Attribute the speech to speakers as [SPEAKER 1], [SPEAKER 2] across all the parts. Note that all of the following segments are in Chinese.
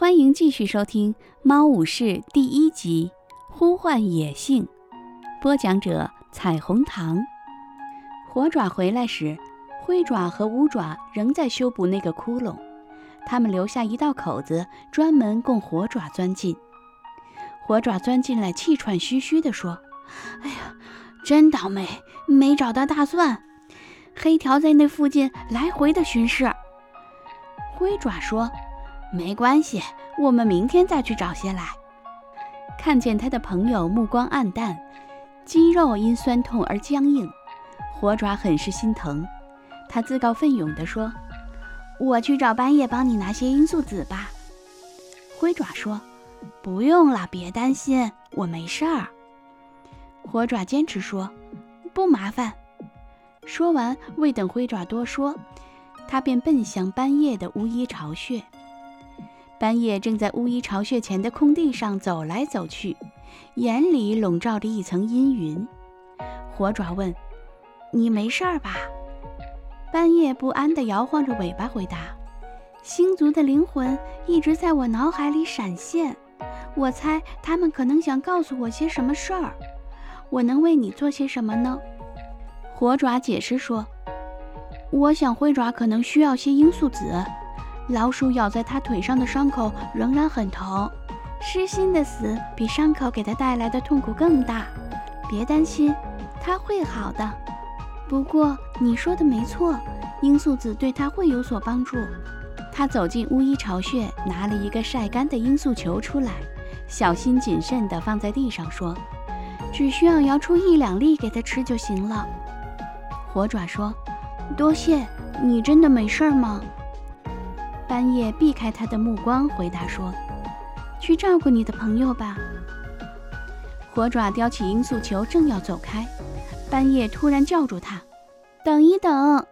[SPEAKER 1] 欢迎继续收听《猫武士》第一集《呼唤野性》，播讲者：彩虹糖。火爪回来时，灰爪和乌爪仍在修补那个窟窿，他们留下一道口子，专门供火爪钻进。火爪钻进来，气喘吁吁地说：“哎呀，真倒霉，没找到大蒜。黑条在那附近来回的巡视。”灰爪说。没关系，我们明天再去找些来。看见他的朋友目光暗淡，肌肉因酸痛而僵硬，火爪很是心疼。他自告奋勇地说：“我去找半夜帮你拿些罂粟籽吧。”灰爪说：“不用了，别担心，我没事儿。”火爪坚持说：“不麻烦。”说完，未等灰爪多说，他便奔向半夜的乌衣巢穴。半夜正在巫医巢穴前的空地上走来走去，眼里笼罩着一层阴云。火爪问：“你没事儿吧？”半夜不安地摇晃着尾巴回答：“星族的灵魂一直在我脑海里闪现，我猜他们可能想告诉我些什么事儿。我能为你做些什么呢？”火爪解释说：“我想灰爪可能需要些罂粟籽。”老鼠咬在他腿上的伤口仍然很疼，失心的死比伤口给他带来的痛苦更大。别担心，他会好的。不过你说的没错，罂粟籽对他会有所帮助。他走进巫医巢穴，拿了一个晒干的罂粟球出来，小心谨慎地放在地上，说：“只需要摇出一两粒给他吃就行了。”火爪说：“多谢你，真的没事吗？”半夜避开他的目光，回答说：“去照顾你的朋友吧。”火爪叼起罂粟球，正要走开，半夜突然叫住他：“等一等！”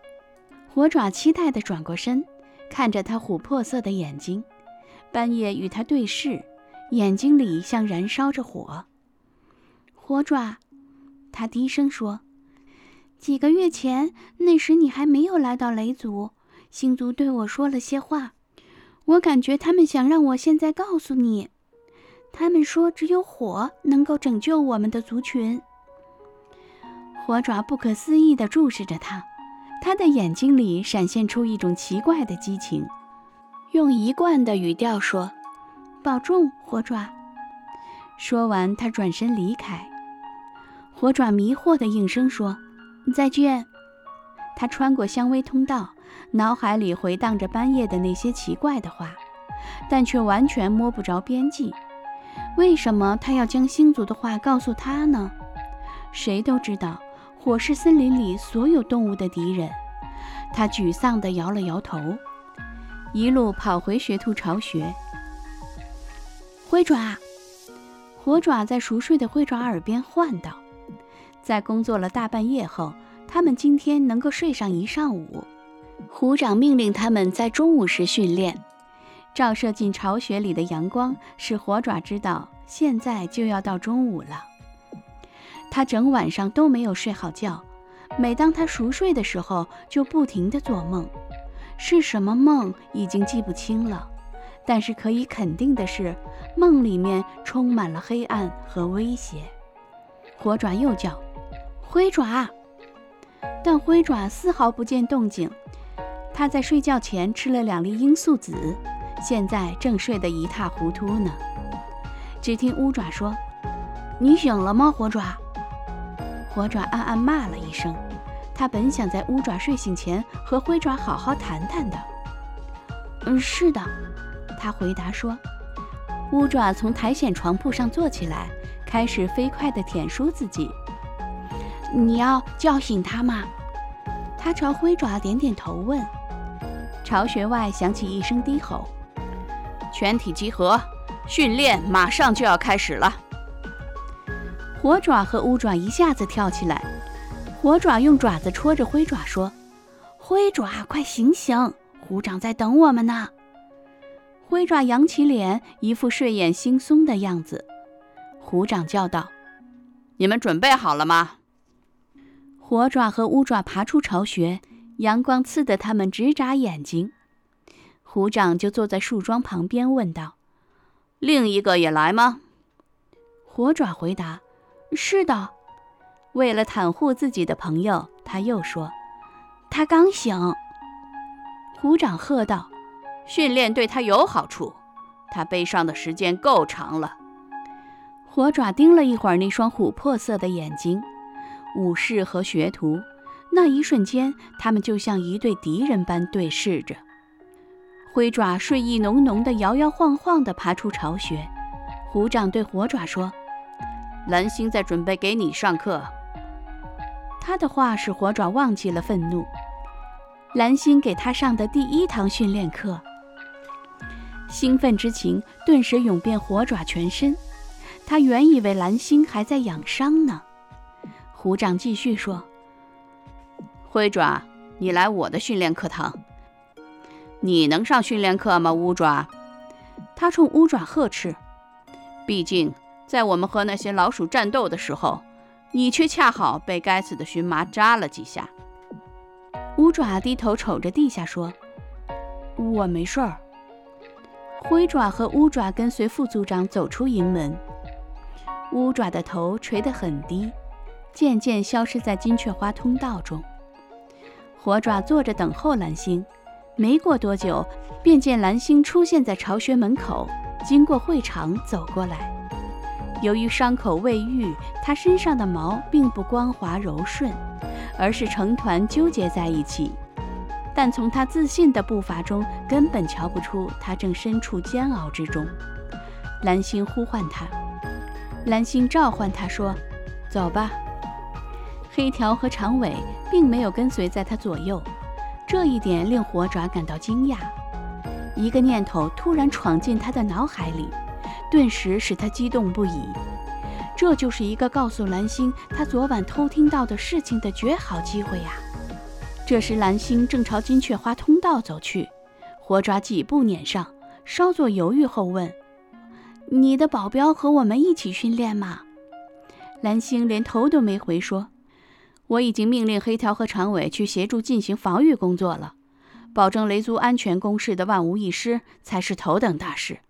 [SPEAKER 1] 火爪期待地转过身，看着他琥珀色的眼睛。半夜与他对视，眼睛里像燃烧着火。火爪，他低声说：“几个月前，那时你还没有来到雷族。”星族对我说了些话，我感觉他们想让我现在告诉你。他们说只有火能够拯救我们的族群。火爪不可思议地注视着他，他的眼睛里闪现出一种奇怪的激情，用一贯的语调说：“保重，火爪。”说完，他转身离开。火爪迷惑地应声说：“再见。”他穿过香薇通道。脑海里回荡着半夜的那些奇怪的话，但却完全摸不着边际。为什么他要将星族的话告诉他呢？谁都知道，火是森林里所有动物的敌人。他沮丧地摇了摇头，一路跑回学徒巢穴。灰爪，火爪在熟睡的灰爪耳边唤道：“在工作了大半夜后，他们今天能够睡上一上午。”虎掌命令他们在中午时训练。照射进巢穴里的阳光使火爪知道现在就要到中午了。他整晚上都没有睡好觉，每当他熟睡的时候，就不停地做梦。是什么梦已经记不清了，但是可以肯定的是，梦里面充满了黑暗和威胁。火爪又叫：“灰爪！”但灰爪丝毫不见动静。他在睡觉前吃了两粒罂粟籽，现在正睡得一塌糊涂呢。只听乌爪说：“你醒了吗，火爪？”火爪暗暗骂了一声。他本想在乌爪睡醒前和灰爪好好谈谈的。“嗯，是的。”他回答说。乌爪从苔藓床铺上坐起来，开始飞快地舔梳自己。“你要叫醒他吗？”他朝灰爪点点头，问。巢穴外响起一声低吼：“全体集合，训练马上就要开始了。”火爪和乌爪一下子跳起来。火爪用爪子戳着灰爪说：“灰爪，快醒醒！虎掌在等我们呢。”灰爪扬起脸，一副睡眼惺忪的样子。虎掌叫道：“
[SPEAKER 2] 你们准备好了吗？”
[SPEAKER 1] 火爪和乌爪爬出巢穴。阳光刺得他们直眨眼睛，虎掌就坐在树桩旁边，问道：“
[SPEAKER 2] 另一个也来吗？
[SPEAKER 1] 火爪回答：“是的。”为了袒护自己的朋友，他又说：“他刚醒。”虎掌喝道：“
[SPEAKER 2] 训练对他有好处，他悲伤的时间够长了。”
[SPEAKER 1] 火爪盯了一会儿那双琥珀色的眼睛，武士和学徒，那一瞬间，他们就像一对敌人般对视着。灰爪睡意浓浓的，摇摇晃晃地爬出巢穴。虎掌对火爪说：“
[SPEAKER 2] 蓝星在准备给你上课。”
[SPEAKER 1] 他的话使火爪忘记了愤怒。蓝星给他上的第一堂训练课，兴奋之情顿时涌遍火爪全身。他原以为蓝星还在养伤呢。虎掌继续说：“
[SPEAKER 2] 灰爪，你来我的训练课堂。你能上训练课吗？”乌爪，
[SPEAKER 1] 他冲乌爪呵斥：“
[SPEAKER 2] 毕竟，在我们和那些老鼠战斗的时候，你却恰好被该死的荨麻扎了几下。”
[SPEAKER 1] 乌爪低头瞅着地下说：“我没事儿。”灰爪和乌爪跟随副组长走出营门。乌爪的头垂得很低，渐渐消失在金雀花通道中。火爪坐着等候蓝星，没过多久，便见蓝星出现在巢穴门口，经过会场走过来。由于伤口未愈，他身上的毛并不光滑柔顺，而是成团纠结在一起。但从他自信的步伐中，根本瞧不出他正身处煎熬之中。蓝星呼唤他。蓝星召唤他说：“走吧。”黑条和长尾并没有跟随在他左右，这一点令火爪感到惊讶。一个念头突然闯进他的脑海里，顿时使他激动不已。这就是一个告诉蓝星他昨晚偷听到的事情的绝好机会呀！这时，蓝星正朝金雀花通道走去，火爪几步撵上，稍作犹豫后问。你的保镖和我们一起训练吗？蓝星连头都没回，说：“我已经命令黑条和长尾去协助进行防御工作了，保证雷族安全攻势的万无一失才是头等大事。”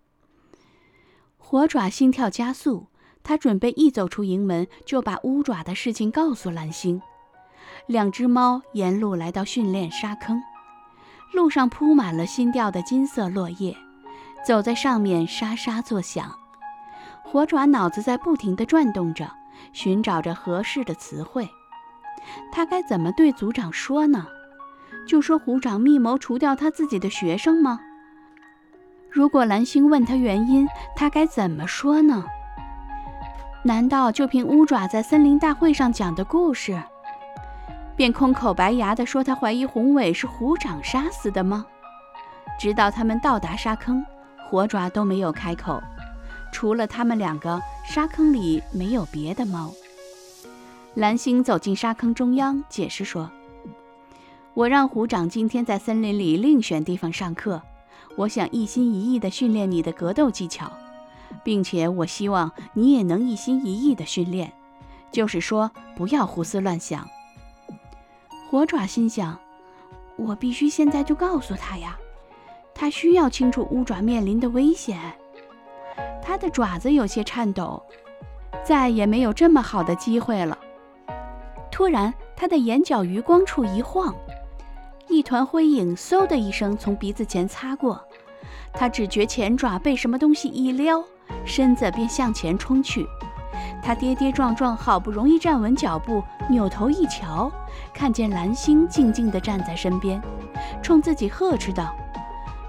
[SPEAKER 1] 火爪心跳加速，他准备一走出营门就把乌爪的事情告诉蓝星。两只猫沿路来到训练沙坑，路上铺满了新掉的金色落叶。走在上面沙沙作响，火爪脑子在不停地转动着，寻找着合适的词汇。他该怎么对组长说呢？就说虎长密谋除掉他自己的学生吗？如果蓝星问他原因，他该怎么说呢？难道就凭乌爪在森林大会上讲的故事，便空口白牙地说他怀疑宏伟是虎长杀死的吗？直到他们到达沙坑。火爪都没有开口，除了他们两个，沙坑里没有别的猫。蓝星走进沙坑中央，解释说：“我让虎掌今天在森林里另选地方上课，我想一心一意地训练你的格斗技巧，并且我希望你也能一心一意地训练，就是说不要胡思乱想。”火爪心想：“我必须现在就告诉他呀。”他需要清楚乌爪面临的危险，他的爪子有些颤抖，再也没有这么好的机会了。突然，他的眼角余光处一晃，一团灰影嗖的一声从鼻子前擦过，他只觉前爪被什么东西一撩，身子便向前冲去。他跌跌撞撞，好不容易站稳脚步，扭头一瞧，看见蓝星静静地站在身边，冲自己呵斥道。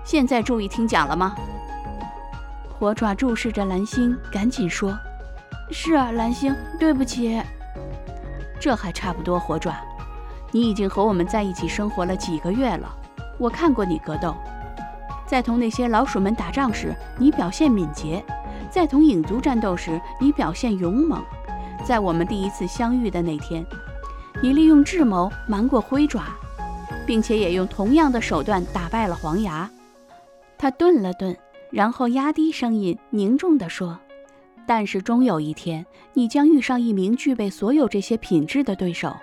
[SPEAKER 1] 现在注意听讲了吗？火爪注视着蓝星，赶紧说：“是啊，蓝星，对不起。”这还差不多。火爪，你已经和我们在一起生活了几个月了，我看过你格斗，在同那些老鼠们打仗时，你表现敏捷；在同影族战斗时，你表现勇猛；在我们第一次相遇的那天，你利用智谋瞒过灰爪，并且也用同样的手段打败了黄牙。他顿了顿，然后压低声音，凝重地说：“但是终有一天，你将遇上一名具备所有这些品质的对手，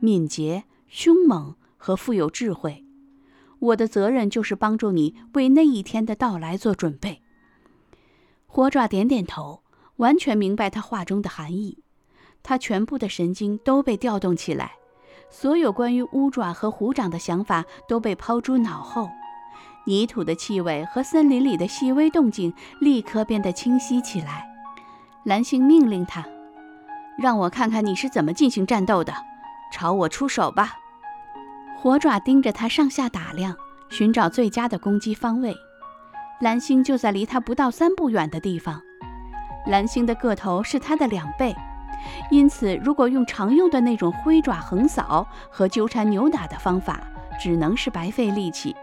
[SPEAKER 1] 敏捷、凶猛和富有智慧。我的责任就是帮助你为那一天的到来做准备。”火爪点点头，完全明白他话中的含义。他全部的神经都被调动起来，所有关于乌爪和虎掌的想法都被抛诸脑后。泥土的气味和森林里的细微动静立刻变得清晰起来。蓝星命令他：“让我看看你是怎么进行战斗的，朝我出手吧。”火爪盯着他上下打量，寻找最佳的攻击方位。蓝星就在离他不到三步远的地方。蓝星的个头是他的两倍，因此如果用常用的那种挥爪横扫和纠缠扭打的方法，只能是白费力气。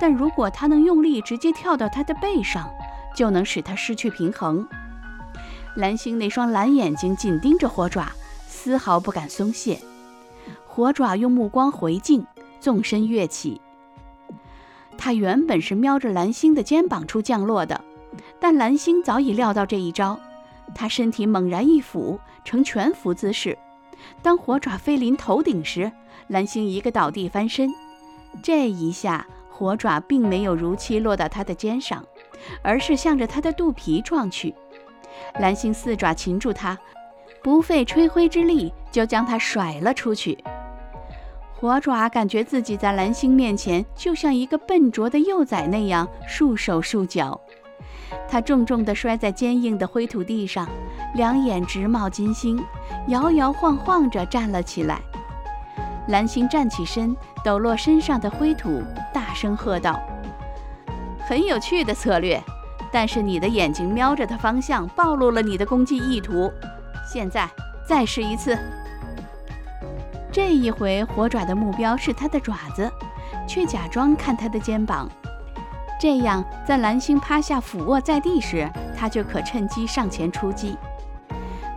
[SPEAKER 1] 但如果他能用力直接跳到他的背上，就能使他失去平衡。蓝星那双蓝眼睛紧盯着火爪，丝毫不敢松懈。火爪用目光回敬，纵身跃起。他原本是瞄着蓝星的肩膀处降落的，但蓝星早已料到这一招。他身体猛然一俯，呈全伏姿势。当火爪飞临头顶时，蓝星一个倒地翻身。这一下。火爪并没有如期落到他的肩上，而是向着他的肚皮撞去。蓝星四爪擒住他，不费吹灰之力就将他甩了出去。火爪感觉自己在蓝星面前就像一个笨拙的幼崽那样束手束脚，他重重地摔在坚硬的灰土地上，两眼直冒金星，摇摇晃晃着站了起来。蓝星站起身，抖落身上的灰土，大声喝道：“很有趣的策略，但是你的眼睛瞄着的方向暴露了你的攻击意图。现在再试一次。”这一回，火爪的目标是他的爪子，却假装看他的肩膀，这样在蓝星趴下俯卧在地时，他就可趁机上前出击。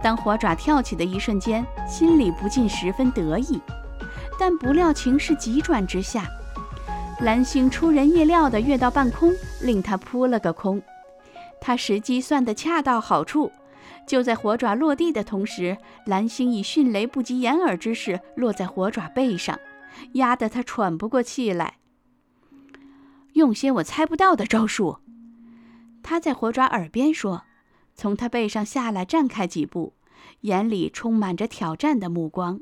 [SPEAKER 1] 当火爪跳起的一瞬间，心里不禁十分得意。但不料情势急转直下，蓝星出人意料地跃到半空，令他扑了个空。他时机算得恰到好处，就在火爪落地的同时，蓝星以迅雷不及掩耳之势落在火爪背上，压得他喘不过气来。用些我猜不到的招数，他在火爪耳边说，从他背上下来，站开几步，眼里充满着挑战的目光。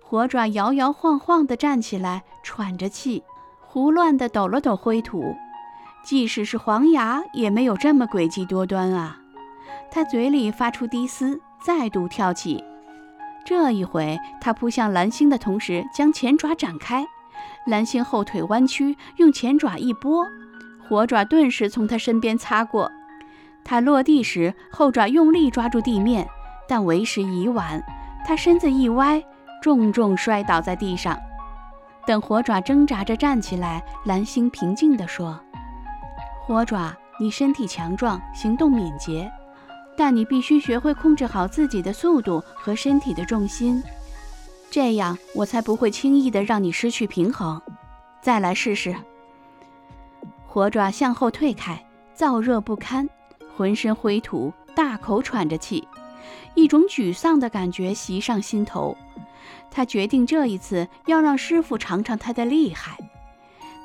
[SPEAKER 1] 火爪摇摇晃晃地站起来，喘着气，胡乱地抖了抖灰土。即使是黄牙，也没有这么诡计多端啊！他嘴里发出低嘶，再度跳起。这一回，他扑向蓝星的同时，将前爪展开。蓝星后腿弯曲，用前爪一拨，火爪顿时从他身边擦过。他落地时，后爪用力抓住地面，但为时已晚。他身子一歪。重重摔倒在地上。等火爪挣扎着站起来，蓝星平静地说：“火爪，你身体强壮，行动敏捷，但你必须学会控制好自己的速度和身体的重心，这样我才不会轻易的让你失去平衡。再来试试。”火爪向后退开，燥热不堪，浑身灰土，大口喘着气，一种沮丧的感觉袭上心头。他决定这一次要让师傅尝尝他的厉害。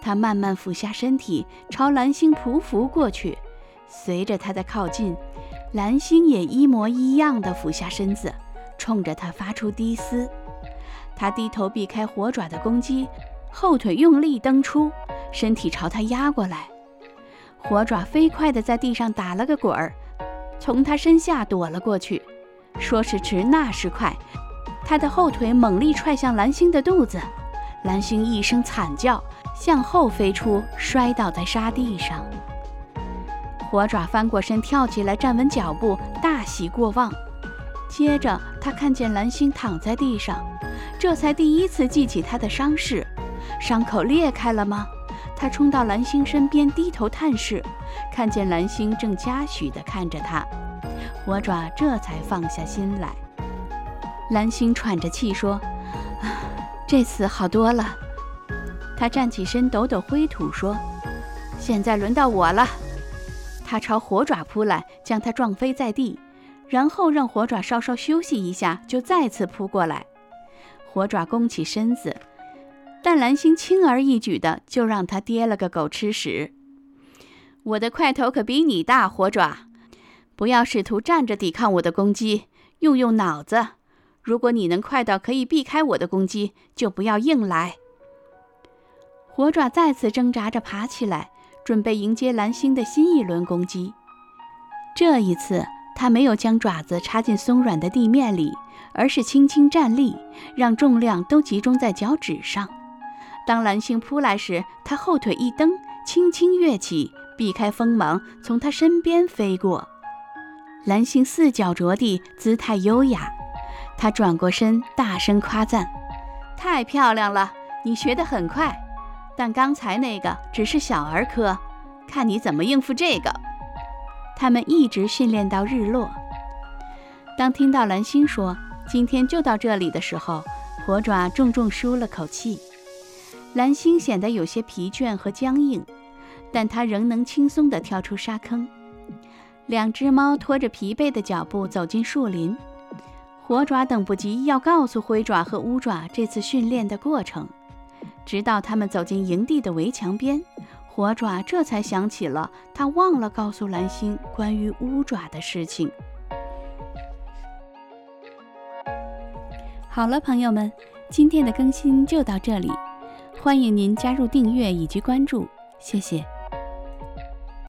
[SPEAKER 1] 他慢慢俯下身体，朝蓝星匍匐过去。随着他的靠近，蓝星也一模一样的俯下身子，冲着他发出低嘶。他低头避开火爪的攻击，后腿用力蹬出，身体朝他压过来。火爪飞快地在地上打了个滚儿，从他身下躲了过去。说时迟，那时快。他的后腿猛力踹向蓝星的肚子，蓝星一声惨叫，向后飞出，摔倒在沙地上。火爪翻过身，跳起来，站稳脚步，大喜过望。接着，他看见蓝星躺在地上，这才第一次记起他的伤势。伤口裂开了吗？他冲到蓝星身边，低头探视，看见蓝星正嘉许地看着他，火爪这才放下心来。蓝星喘着气说：“啊 这次好多了。”他站起身，抖抖灰土，说：“现在轮到我了。”他朝火爪扑来，将它撞飞在地，然后让火爪稍稍休息一下，就再次扑过来。火爪弓起身子，但蓝星轻而易举的就让他跌了个狗吃屎。
[SPEAKER 2] 我的块头可比你大，火爪。不要试图站着抵抗我的攻击，用用脑子。如果你能快到可以避开我的攻击，就不要硬来。
[SPEAKER 1] 火爪再次挣扎着爬起来，准备迎接蓝星的新一轮攻击。这一次，它没有将爪子插进松软的地面里，而是轻轻站立，让重量都集中在脚趾上。当蓝星扑来时，它后腿一蹬，轻轻跃起，避开锋芒，从它身边飞过。蓝星四脚着地，姿态优雅。他转过身，大声夸赞：“
[SPEAKER 2] 太漂亮了，你学得很快。但刚才那个只是小儿科，看你怎么应付这个。”
[SPEAKER 1] 他们一直训练到日落。当听到蓝星说“今天就到这里”的时候，火爪重重舒了口气。蓝星显得有些疲倦和僵硬，但他仍能轻松地跳出沙坑。两只猫拖着疲惫的脚步走进树林，火爪等不及要告诉灰爪和乌爪这次训练的过程。直到他们走进营地的围墙边，火爪这才想起了他忘了告诉蓝星关于乌爪的事情。好了，朋友们，今天的更新就到这里，欢迎您加入订阅以及关注，谢谢。